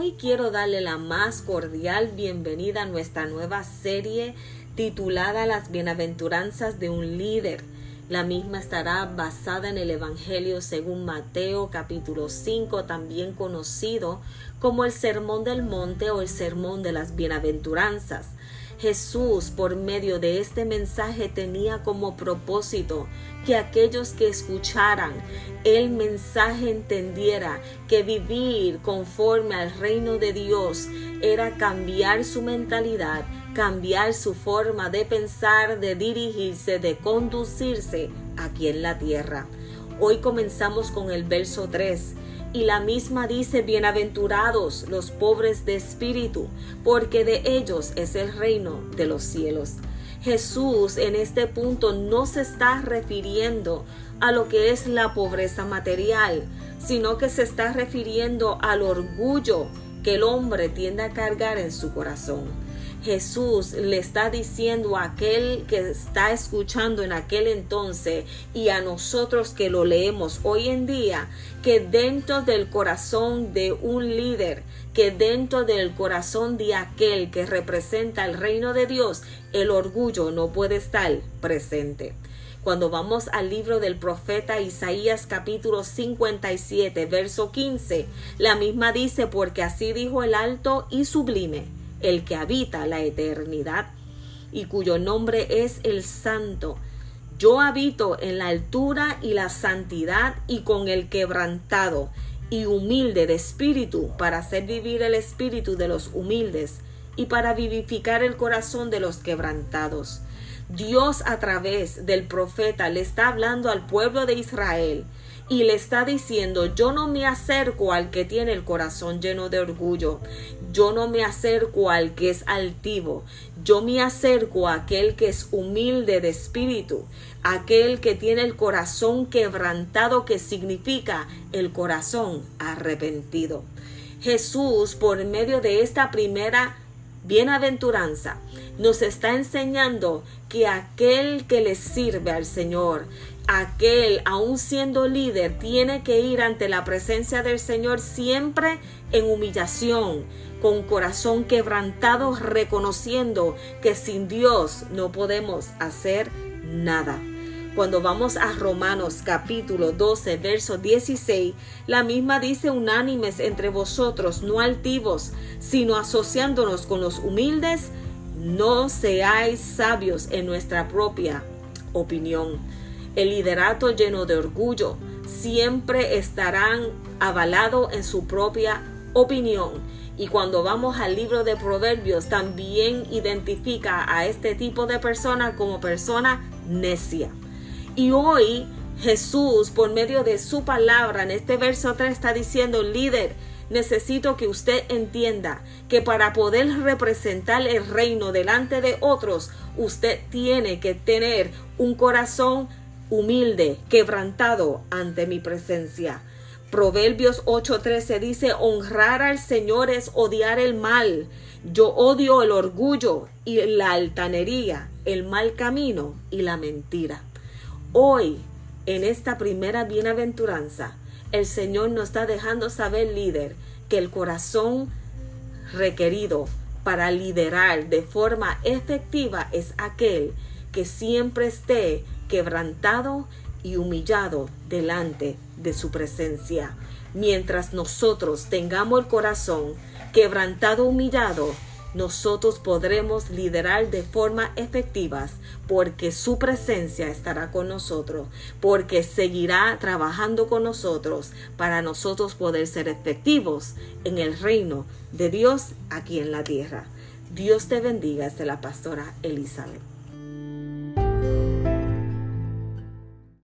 hoy quiero darle la más cordial bienvenida a nuestra nueva serie titulada Las bienaventuranzas de un líder. La misma estará basada en el Evangelio según Mateo capítulo 5, también conocido como el Sermón del Monte o el Sermón de las Bienaventuranzas. Jesús, por medio de este mensaje, tenía como propósito que aquellos que escucharan el mensaje entendiera que vivir conforme al reino de Dios era cambiar su mentalidad, cambiar su forma de pensar, de dirigirse, de conducirse aquí en la tierra. Hoy comenzamos con el verso 3 y la misma dice, bienaventurados los pobres de espíritu, porque de ellos es el reino de los cielos. Jesús en este punto no se está refiriendo a lo que es la pobreza material, sino que se está refiriendo al orgullo que el hombre tiende a cargar en su corazón. Jesús le está diciendo a aquel que está escuchando en aquel entonces y a nosotros que lo leemos hoy en día, que dentro del corazón de un líder, que dentro del corazón de aquel que representa el reino de Dios, el orgullo no puede estar presente. Cuando vamos al libro del profeta Isaías capítulo 57, verso 15, la misma dice, porque así dijo el alto y sublime el que habita la eternidad y cuyo nombre es el Santo. Yo habito en la altura y la santidad y con el quebrantado y humilde de espíritu para hacer vivir el espíritu de los humildes y para vivificar el corazón de los quebrantados. Dios a través del profeta le está hablando al pueblo de Israel y le está diciendo, yo no me acerco al que tiene el corazón lleno de orgullo, yo no me acerco al que es altivo, yo me acerco a aquel que es humilde de espíritu, aquel que tiene el corazón quebrantado, que significa el corazón arrepentido. Jesús, por medio de esta primera bienaventuranza, nos está enseñando que aquel que le sirve al Señor, aquel, aun siendo líder, tiene que ir ante la presencia del Señor siempre en humillación, con corazón quebrantado, reconociendo que sin Dios no podemos hacer nada. Cuando vamos a Romanos capítulo 12, verso 16, la misma dice unánimes entre vosotros, no altivos, sino asociándonos con los humildes, no seáis sabios en nuestra propia opinión el liderato lleno de orgullo, siempre estarán avalados en su propia opinión. Y cuando vamos al libro de Proverbios, también identifica a este tipo de persona como persona necia. Y hoy Jesús, por medio de su palabra, en este verso 3 está diciendo, líder, necesito que usted entienda que para poder representar el reino delante de otros, usted tiene que tener un corazón humilde, quebrantado ante mi presencia. Proverbios 8:13 dice, honrar al Señor es odiar el mal. Yo odio el orgullo y la altanería, el mal camino y la mentira. Hoy, en esta primera bienaventuranza, el Señor nos está dejando saber, líder, que el corazón requerido para liderar de forma efectiva es aquel que siempre esté quebrantado y humillado delante de su presencia. Mientras nosotros tengamos el corazón quebrantado, humillado, nosotros podremos liderar de forma efectiva porque su presencia estará con nosotros, porque seguirá trabajando con nosotros para nosotros poder ser efectivos en el reino de Dios aquí en la tierra. Dios te bendiga, es la pastora Elizabeth.